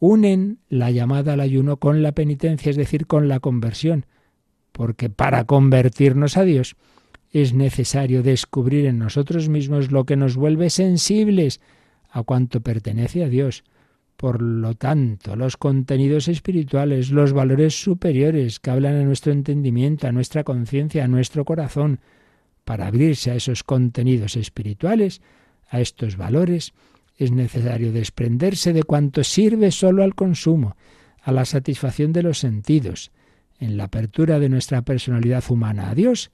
Speaker 2: unen la llamada al ayuno con la penitencia, es decir, con la conversión, porque para convertirnos a Dios es necesario descubrir en nosotros mismos lo que nos vuelve sensibles a cuanto pertenece a Dios, por lo tanto, los contenidos espirituales, los valores superiores que hablan a nuestro entendimiento, a nuestra conciencia, a nuestro corazón, para abrirse a esos contenidos espirituales, a estos valores, es necesario desprenderse de cuanto sirve solo al consumo, a la satisfacción de los sentidos. En la apertura de nuestra personalidad humana a Dios,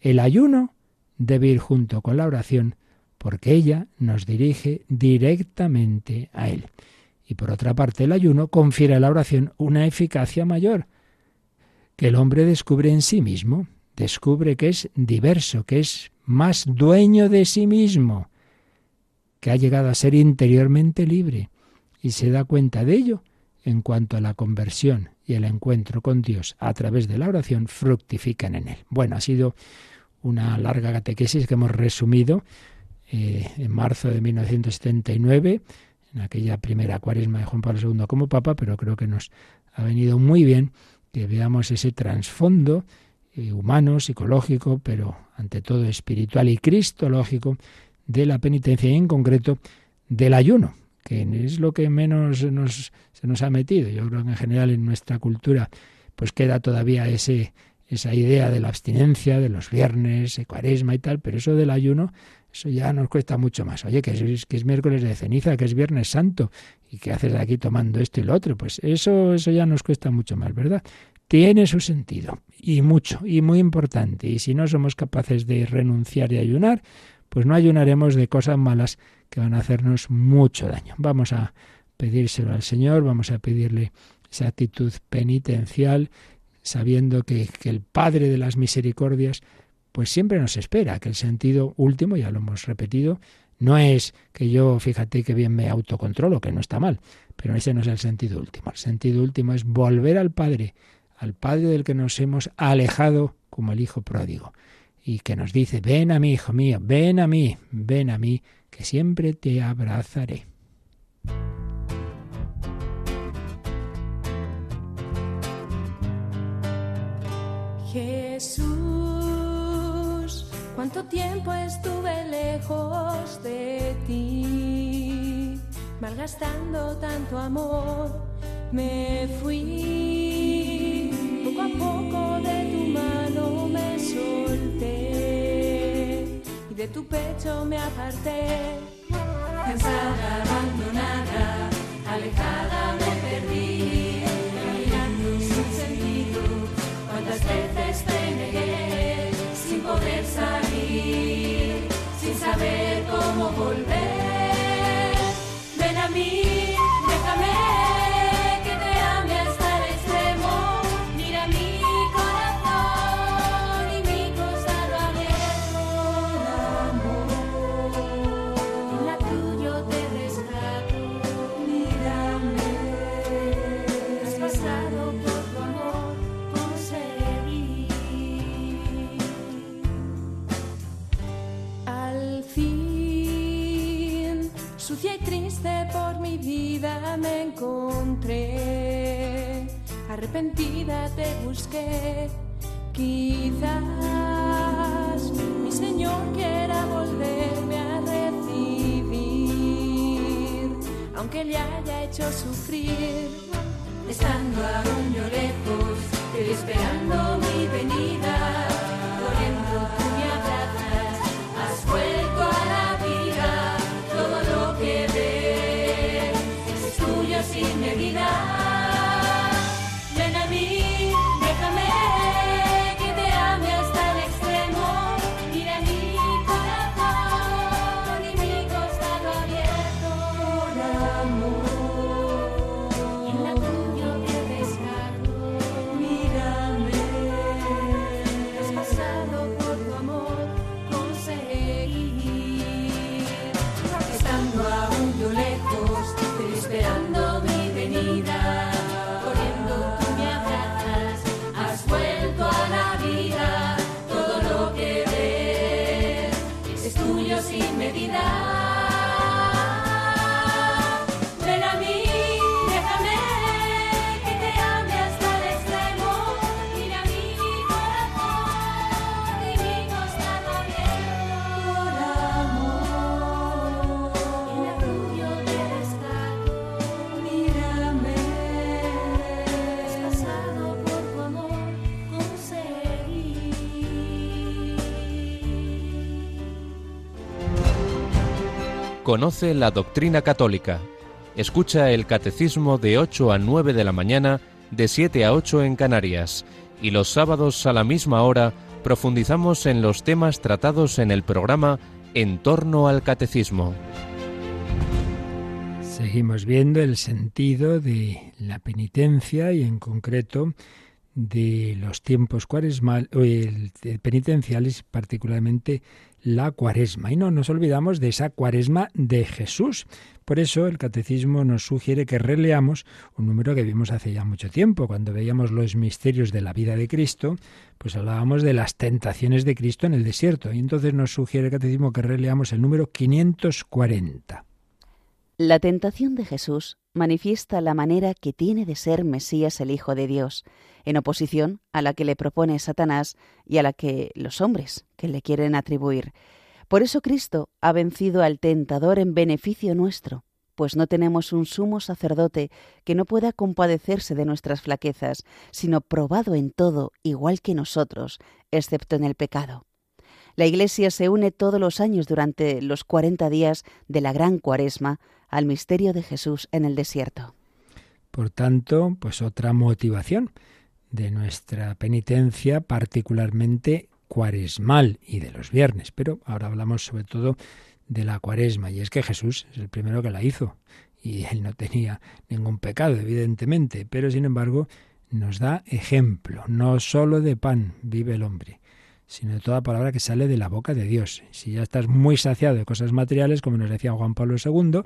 Speaker 2: el ayuno debe ir junto con la oración, porque ella nos dirige directamente a Él. Y por otra parte, el ayuno confiere a la oración una eficacia mayor, que el hombre descubre en sí mismo, descubre que es diverso, que es más dueño de sí mismo, que ha llegado a ser interiormente libre, y se da cuenta de ello en cuanto a la conversión y el encuentro con Dios a través de la oración fructifican en él. Bueno, ha sido una larga catequesis que hemos resumido eh, en marzo de 1979 en aquella primera cuaresma de Juan Pablo II como Papa, pero creo que nos ha venido muy bien que veamos ese trasfondo eh, humano, psicológico, pero ante todo espiritual y cristológico de la penitencia y en concreto del ayuno, que es lo que menos nos, se nos ha metido. Yo creo que en general en nuestra cultura pues queda todavía ese, esa idea de la abstinencia, de los viernes, cuaresma y tal, pero eso del ayuno eso ya nos cuesta mucho más. Oye, que es, que es miércoles de ceniza, que es viernes santo, y que haces aquí tomando esto y lo otro. Pues eso, eso ya nos cuesta mucho más, ¿verdad? Tiene su sentido, y mucho, y muy importante. Y si no somos capaces de renunciar y ayunar, pues no ayunaremos de cosas malas que van a hacernos mucho daño. Vamos a pedírselo al Señor, vamos a pedirle esa actitud penitencial, sabiendo que el Padre de las misericordias pues siempre nos espera, que el sentido último, ya lo hemos repetido, no es que yo, fíjate que bien me autocontrolo, que no está mal, pero ese no es el sentido último. El sentido último es volver al Padre, al Padre del que nos hemos alejado como el Hijo pródigo, y que nos dice, ven a mí, hijo mío, ven a mí, ven a mí, que siempre te abrazaré.
Speaker 4: Jesús Cuánto tiempo estuve lejos de ti, malgastando tanto amor, me fui. Poco a poco de tu mano me solté y de tu pecho me aparté. Cansada, abandonada, alejada arrepentida te busqué. Quizás mi Señor quiera volverme a recibir, aunque le haya hecho sufrir, estando aún yo lejos, esperando mi venida.
Speaker 5: Conoce la doctrina católica. Escucha el catecismo de 8 a 9 de la mañana, de 7 a 8 en Canarias. Y los sábados a la misma hora profundizamos en los temas tratados en el programa En torno al catecismo.
Speaker 2: Seguimos viendo el sentido de la penitencia y en concreto de los tiempos cuaresmal, penitenciales, particularmente la cuaresma. Y no nos olvidamos de esa cuaresma de Jesús. Por eso el catecismo nos sugiere que releamos un número que vimos hace ya mucho tiempo. Cuando veíamos los misterios de la vida de Cristo, pues hablábamos de las tentaciones de Cristo en el desierto. Y entonces nos sugiere el catecismo que releamos el número 540.
Speaker 3: La tentación de Jesús manifiesta la manera que tiene de ser Mesías el Hijo de Dios, en oposición a la que le propone Satanás y a la que los hombres que le quieren atribuir. Por eso Cristo ha vencido al tentador en beneficio nuestro, pues no tenemos un sumo sacerdote que no pueda compadecerse de nuestras flaquezas, sino probado en todo igual que nosotros, excepto en el pecado. La Iglesia se une todos los años durante los cuarenta días de la gran cuaresma al misterio de Jesús en el desierto.
Speaker 2: Por tanto, pues otra motivación de nuestra penitencia, particularmente cuaresmal y de los viernes. Pero ahora hablamos sobre todo de la cuaresma, y es que Jesús es el primero que la hizo, y él no tenía ningún pecado, evidentemente, pero sin embargo nos da ejemplo, no solo de pan vive el hombre, sino de toda palabra que sale de la boca de Dios. Si ya estás muy saciado de cosas materiales, como nos decía Juan Pablo II,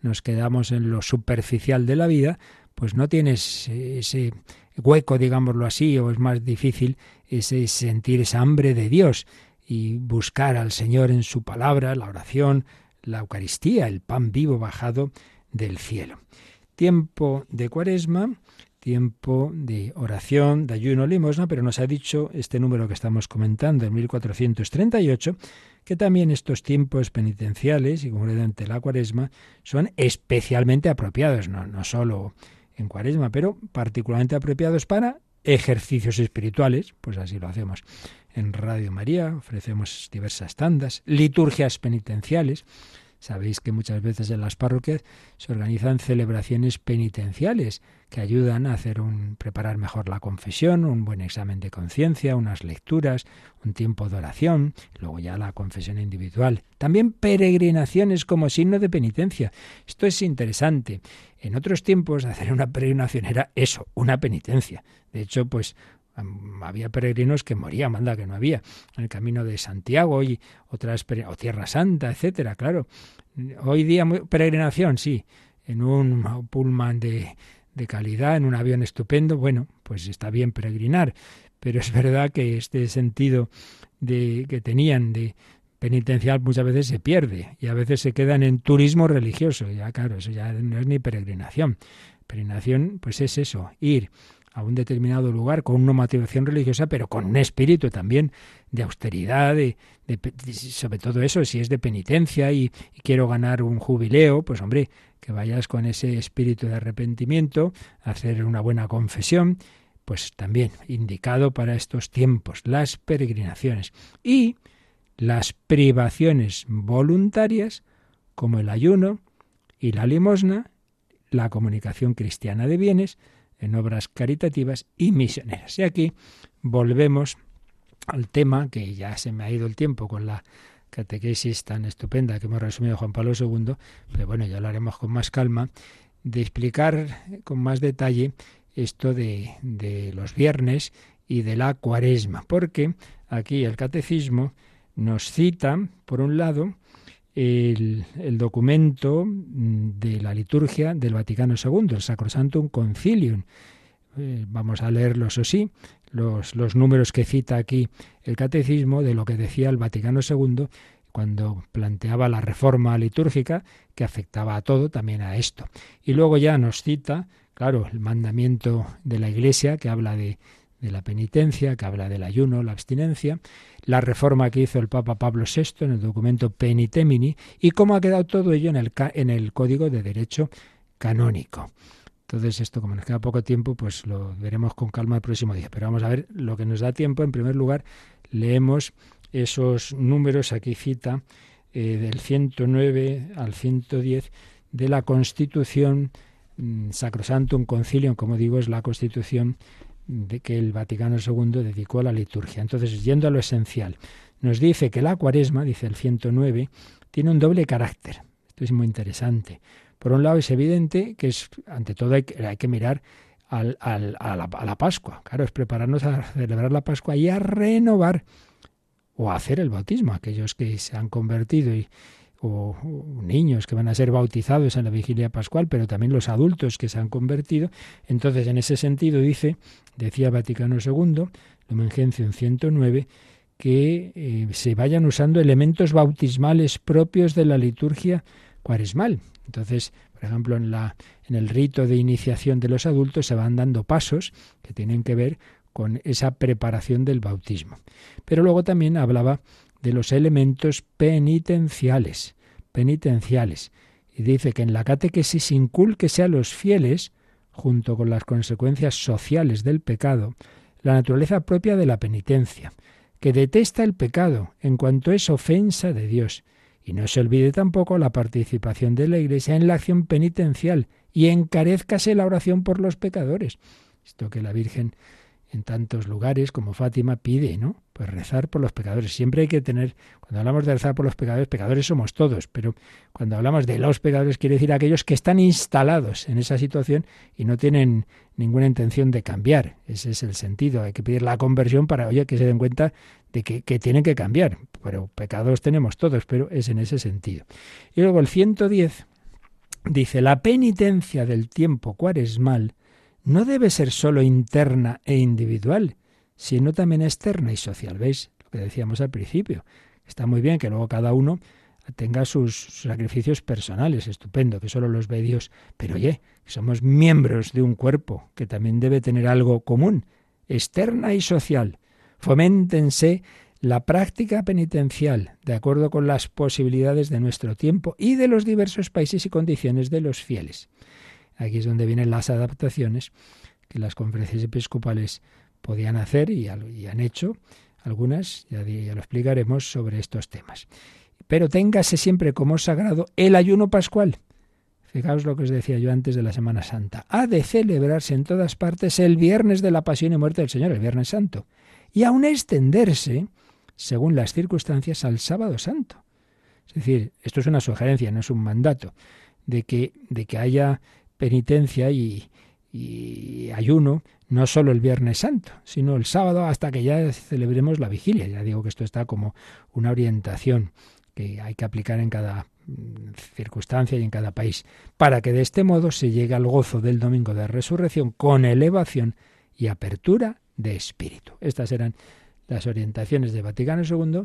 Speaker 2: nos quedamos en lo superficial de la vida, pues no tienes ese hueco, digámoslo así, o es más difícil ese sentir esa hambre de Dios y buscar al Señor en su palabra, la oración, la Eucaristía, el pan vivo bajado del cielo. Tiempo de cuaresma, tiempo de oración, de ayuno, limosna, pero nos ha dicho este número que estamos comentando, en 1438, que también estos tiempos penitenciales, y concretamente la cuaresma, son especialmente apropiados, no, no solo en cuaresma, pero particularmente apropiados para ejercicios espirituales, pues así lo hacemos. En Radio María ofrecemos diversas tandas, liturgias penitenciales. Sabéis que muchas veces en las parroquias se organizan celebraciones penitenciales que ayudan a hacer un preparar mejor la confesión, un buen examen de conciencia, unas lecturas, un tiempo de oración, luego ya la confesión individual. También peregrinaciones como signo de penitencia. Esto es interesante. En otros tiempos hacer una peregrinación era eso, una penitencia. De hecho, pues había peregrinos que morían, manda que no había, en el camino de Santiago y otras o Tierra Santa, etcétera, claro. Hoy día peregrinación, sí, en un pullman de, de calidad, en un avión estupendo, bueno, pues está bien peregrinar, pero es verdad que este sentido de que tenían de penitencial muchas veces se pierde y a veces se quedan en turismo religioso. Ya claro, eso ya no es ni peregrinación. Peregrinación, pues es eso, ir a un determinado lugar con una motivación religiosa, pero con un espíritu también de austeridad, de, sobre todo eso, si es de penitencia y, y, quiero ganar un jubileo, pues hombre, que vayas con ese espíritu de arrepentimiento, hacer una buena confesión, pues también indicado para estos tiempos, las peregrinaciones y las privaciones voluntarias, como el ayuno y la limosna, la comunicación cristiana de bienes, en obras caritativas y misioneras. Y aquí volvemos al tema, que ya se me ha ido el tiempo con la catequesis tan estupenda que hemos resumido Juan Pablo II, pero bueno, ya lo haremos con más calma, de explicar con más detalle esto de, de los viernes y de la cuaresma, porque aquí el catecismo nos cita, por un lado, el, documento de la liturgia del Vaticano II, el Sacrosantum Concilium. Eh, vamos a leerlo, eso sí, los números que cita aquí el catecismo de lo que decía el Vaticano II cuando planteaba la reforma litúrgica que afectaba a todo, también a esto. Y luego ya nos cita, claro, el mandamiento de la Iglesia que habla de, de la penitencia, que habla del ayuno, la abstinencia, la reforma que hizo el Papa Pablo VI en el documento Penitemini y cómo ha quedado todo ello en el, en el Código de Derecho Canónico. Entonces, esto, como nos queda poco tiempo, pues lo veremos con calma el próximo día. Pero vamos a ver lo que nos da tiempo. En primer lugar, leemos esos números, aquí cita, eh, del 109 al 110 de la Constitución mm, Sacrosantum Concilium, como digo, es la Constitución de que el Vaticano II dedicó a la liturgia. Entonces, yendo a lo esencial, nos dice que la cuaresma, dice el 109, tiene un doble carácter. Esto es muy interesante. Por un lado, es evidente que es, ante todo hay que, hay que mirar a, la, a, la, Pascua. Claro, es prepararnos a celebrar la Pascua y a renovar o a hacer el bautismo. Aquellos que se han convertido y, o, niños que van a ser bautizados en la vigilia pascual, pero también los adultos que se han convertido. Entonces, en ese sentido, dice, decía Vaticano II, Lumen Gentium 109, que eh, se vayan usando elementos bautismales propios de la liturgia cuaresmal. Entonces, por ejemplo, en, la, en el rito de iniciación de los adultos se van dando pasos que tienen que ver con esa preparación del bautismo. Pero luego también hablaba de los elementos penitenciales, penitenciales. Y dice que en la catequesis inculquese a los fieles, junto con las consecuencias sociales del pecado, la naturaleza propia de la penitencia, que detesta el pecado en cuanto es ofensa de Dios, y no se olvide tampoco la participación de la Iglesia en la acción penitencial, y encarezcase la oración por los pecadores. Esto que la Virgen en tantos lugares como Fátima pide, ¿no? Pues rezar por los pecadores. Siempre hay que tener, cuando hablamos de rezar por los pecadores, pecadores somos todos, pero cuando hablamos de los pecadores quiere decir aquellos que están instalados en esa situación y no tienen ninguna intención de cambiar. Ese es el sentido. Hay que pedir la conversión para, oye, que se den cuenta de que, que tienen que cambiar. Pero pecados tenemos todos, pero es en ese sentido. Y luego el 110 dice, la penitencia del tiempo cuaresmal no debe ser sólo interna e individual, sino también externa y social. ¿Veis lo que decíamos al principio? Está muy bien que luego cada uno tenga sus sacrificios personales, estupendo, que solo los ve Dios, pero oye, somos miembros de un cuerpo que también debe tener algo común, externa y social. Foméntense la práctica penitencial, de acuerdo con las posibilidades de nuestro tiempo y de los diversos países y condiciones de los fieles. Aquí es donde vienen las adaptaciones que las conferencias episcopales podían hacer y, han hecho algunas, ya, ya lo explicaremos, sobre estos temas. Pero téngase siempre como sagrado el ayuno pascual. Fijaos lo que os decía yo antes de la Semana Santa. Ha de celebrarse en todas partes el viernes de la pasión y muerte del Señor, el Viernes Santo, y aún extenderse, según las circunstancias, al sábado santo. Es decir, esto es una sugerencia, no es un mandato, de que, de que haya penitencia y, ayuno, no solo el Viernes Santo, sino el sábado hasta que ya celebremos la vigilia. Ya digo que esto está como una orientación que hay que aplicar en cada mm, circunstancia y en cada país, para que de este modo se llegue al gozo del domingo de resurrección con elevación y apertura de espíritu. Estas eran las orientaciones de Vaticano II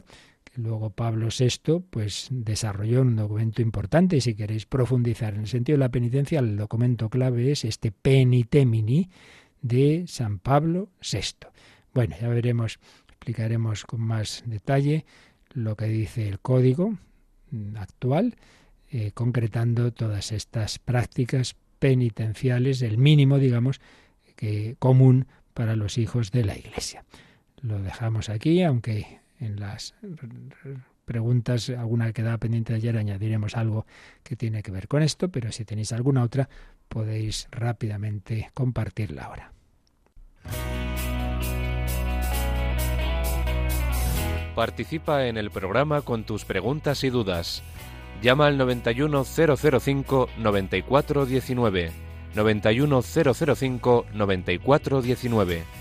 Speaker 2: luego Pablo VI pues desarrolló un documento importante y si queréis profundizar en el sentido de la penitencia, el documento clave es este Penitemini de San Pablo VI. Bueno, ya veremos, explicaremos con más detalle lo que dice el código actual, eh, concretando todas estas prácticas penitenciales, el mínimo, digamos, que común para los hijos de la Iglesia. Lo dejamos aquí, aunque en las preguntas, alguna que quedaba pendiente de ayer, añadiremos algo que tiene que ver con esto, pero si tenéis alguna otra, podéis rápidamente compartirla ahora.
Speaker 5: Participa en el programa con tus preguntas y dudas. Llama al 91005 9419.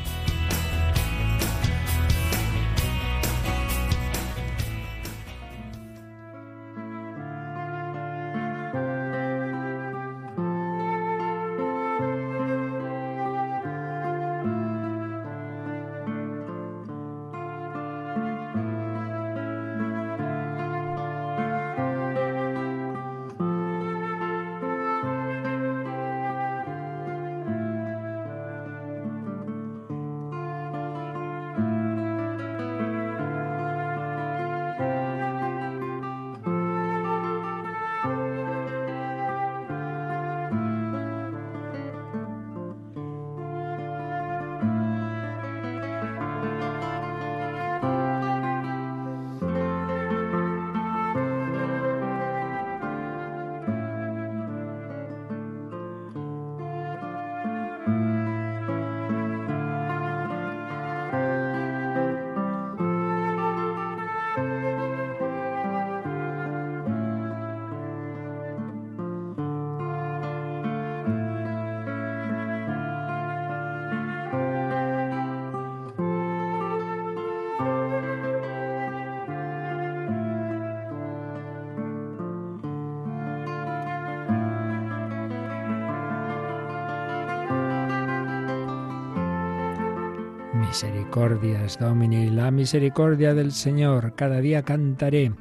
Speaker 2: Misericordias Domini, la misericordia del Señor, cada día cantaré.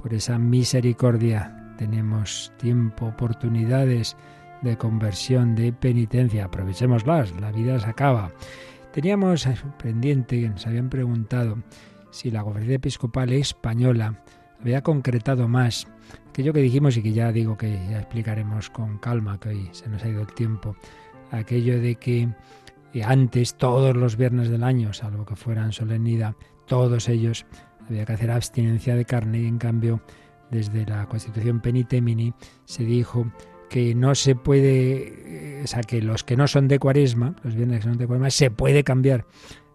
Speaker 2: Por esa misericordia tenemos tiempo, oportunidades de conversión, de penitencia. Aprovechémoslas, la vida se acaba. Teníamos pendiente, nos habían preguntado si la conferencia episcopal española había concretado más aquello que dijimos y que ya digo que ya explicaremos con calma, que hoy se nos ha ido el tiempo, aquello de que antes, todos los viernes del año, salvo que fueran solemnidad, todos ellos había que hacer abstinencia de carne y en cambio desde la Constitución Penitemini se dijo que no se puede, o sea, que los que no son de cuaresma, los viernes que no son de cuaresma, se puede cambiar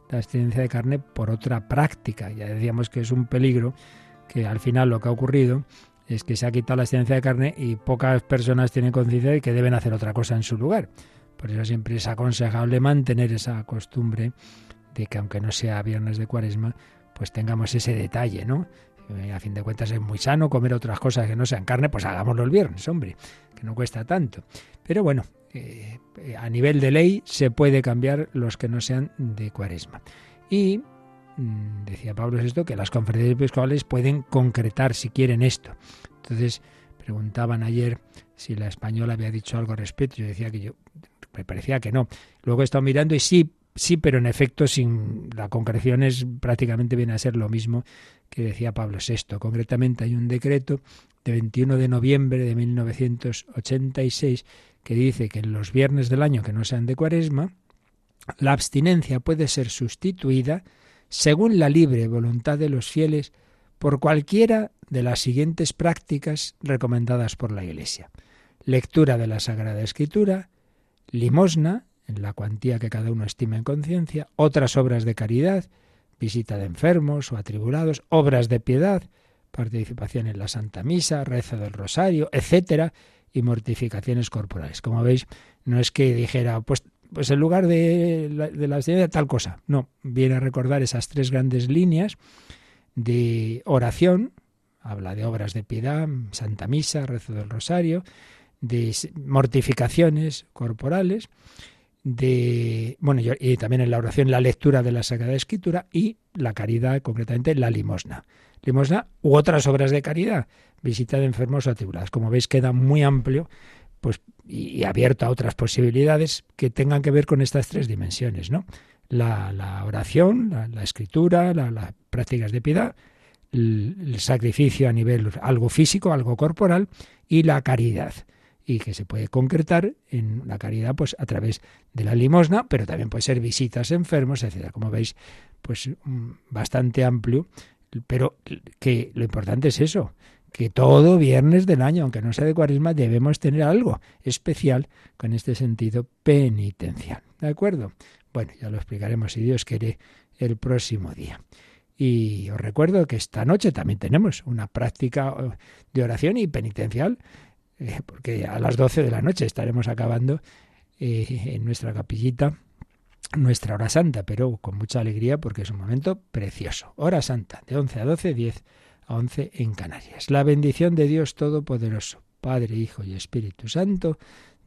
Speaker 2: la abstinencia de carne por otra práctica. Ya decíamos que es un peligro, que al final lo que ha ocurrido es que se ha quitado la abstinencia de carne y pocas personas tienen conciencia de que deben hacer otra cosa en su lugar. Por eso siempre es aconsejable mantener esa costumbre de que aunque no sea viernes de cuaresma, pues tengamos ese detalle, ¿no? A fin de cuentas es muy sano comer otras cosas que no sean carne, pues hagámoslo el viernes, hombre, que no cuesta tanto. Pero bueno, eh, a nivel de ley se puede cambiar los que no sean de cuaresma. Y mm, decía Pablo esto que las conferencias episcopales pueden concretar si quieren esto. Entonces preguntaban ayer si la española había dicho algo al respecto. Yo decía que yo me parecía que no. Luego he estado mirando y sí, sí, pero en efecto sin la concreción es prácticamente viene a ser lo mismo que decía Pablo VI. Concretamente hay un decreto de 21 de noviembre de 1986 que dice que en los viernes del año que no sean de cuaresma, la abstinencia puede ser sustituida según la libre voluntad de los fieles por cualquiera de las siguientes prácticas recomendadas por la Iglesia. Lectura de la Sagrada Escritura, limosna, en la cuantía que cada uno estime en conciencia, otras obras de caridad, visita de enfermos o atribulados, obras de piedad, participación en la Santa Misa, rezo del rosario, etcétera, y mortificaciones corporales. Como veis, no es que dijera, pues pues en lugar de la, de la tal cosa. No, viene a recordar esas tres grandes líneas de oración, habla de obras de piedad, Santa Misa, rezo del Rosario, de mortificaciones corporales, de bueno y también en la oración la lectura de la Sagrada Escritura y la caridad, concretamente la limosna. Limosna u otras obras de caridad, visita de enfermos o atribulados. Como veis queda muy amplio pues y, abierto a otras posibilidades que tengan que ver con estas tres dimensiones, ¿no? La, oración, la, escritura, las prácticas de piedad, el sacrificio a nivel algo físico, algo corporal y la caridad y que se puede concretar en la caridad pues a través de la limosna, pero también puede ser visitas a enfermos, etcétera. Como veis, pues mm, bastante amplio, pero que lo importante es eso, que todo viernes del año, aunque no sea de cuaresma, debemos tener algo especial con este sentido penitencial. ¿De acuerdo? Bueno, ya lo explicaremos si Dios quiere el próximo día. Y os recuerdo que esta noche también tenemos una práctica eh, de oración y penitencial eh, porque a las 12 de la noche estaremos acabando eh, en nuestra capillita nuestra hora santa, pero con mucha alegría porque es un momento precioso. Hora santa, de 11 a 12, 10 a 11 en Canarias. La bendición de Dios Todopoderoso, Padre, Hijo y Espíritu Santo,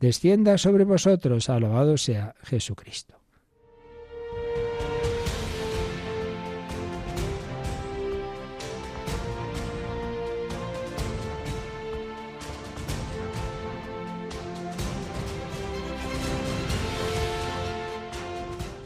Speaker 2: descienda sobre vosotros. Alabado sea Jesucristo.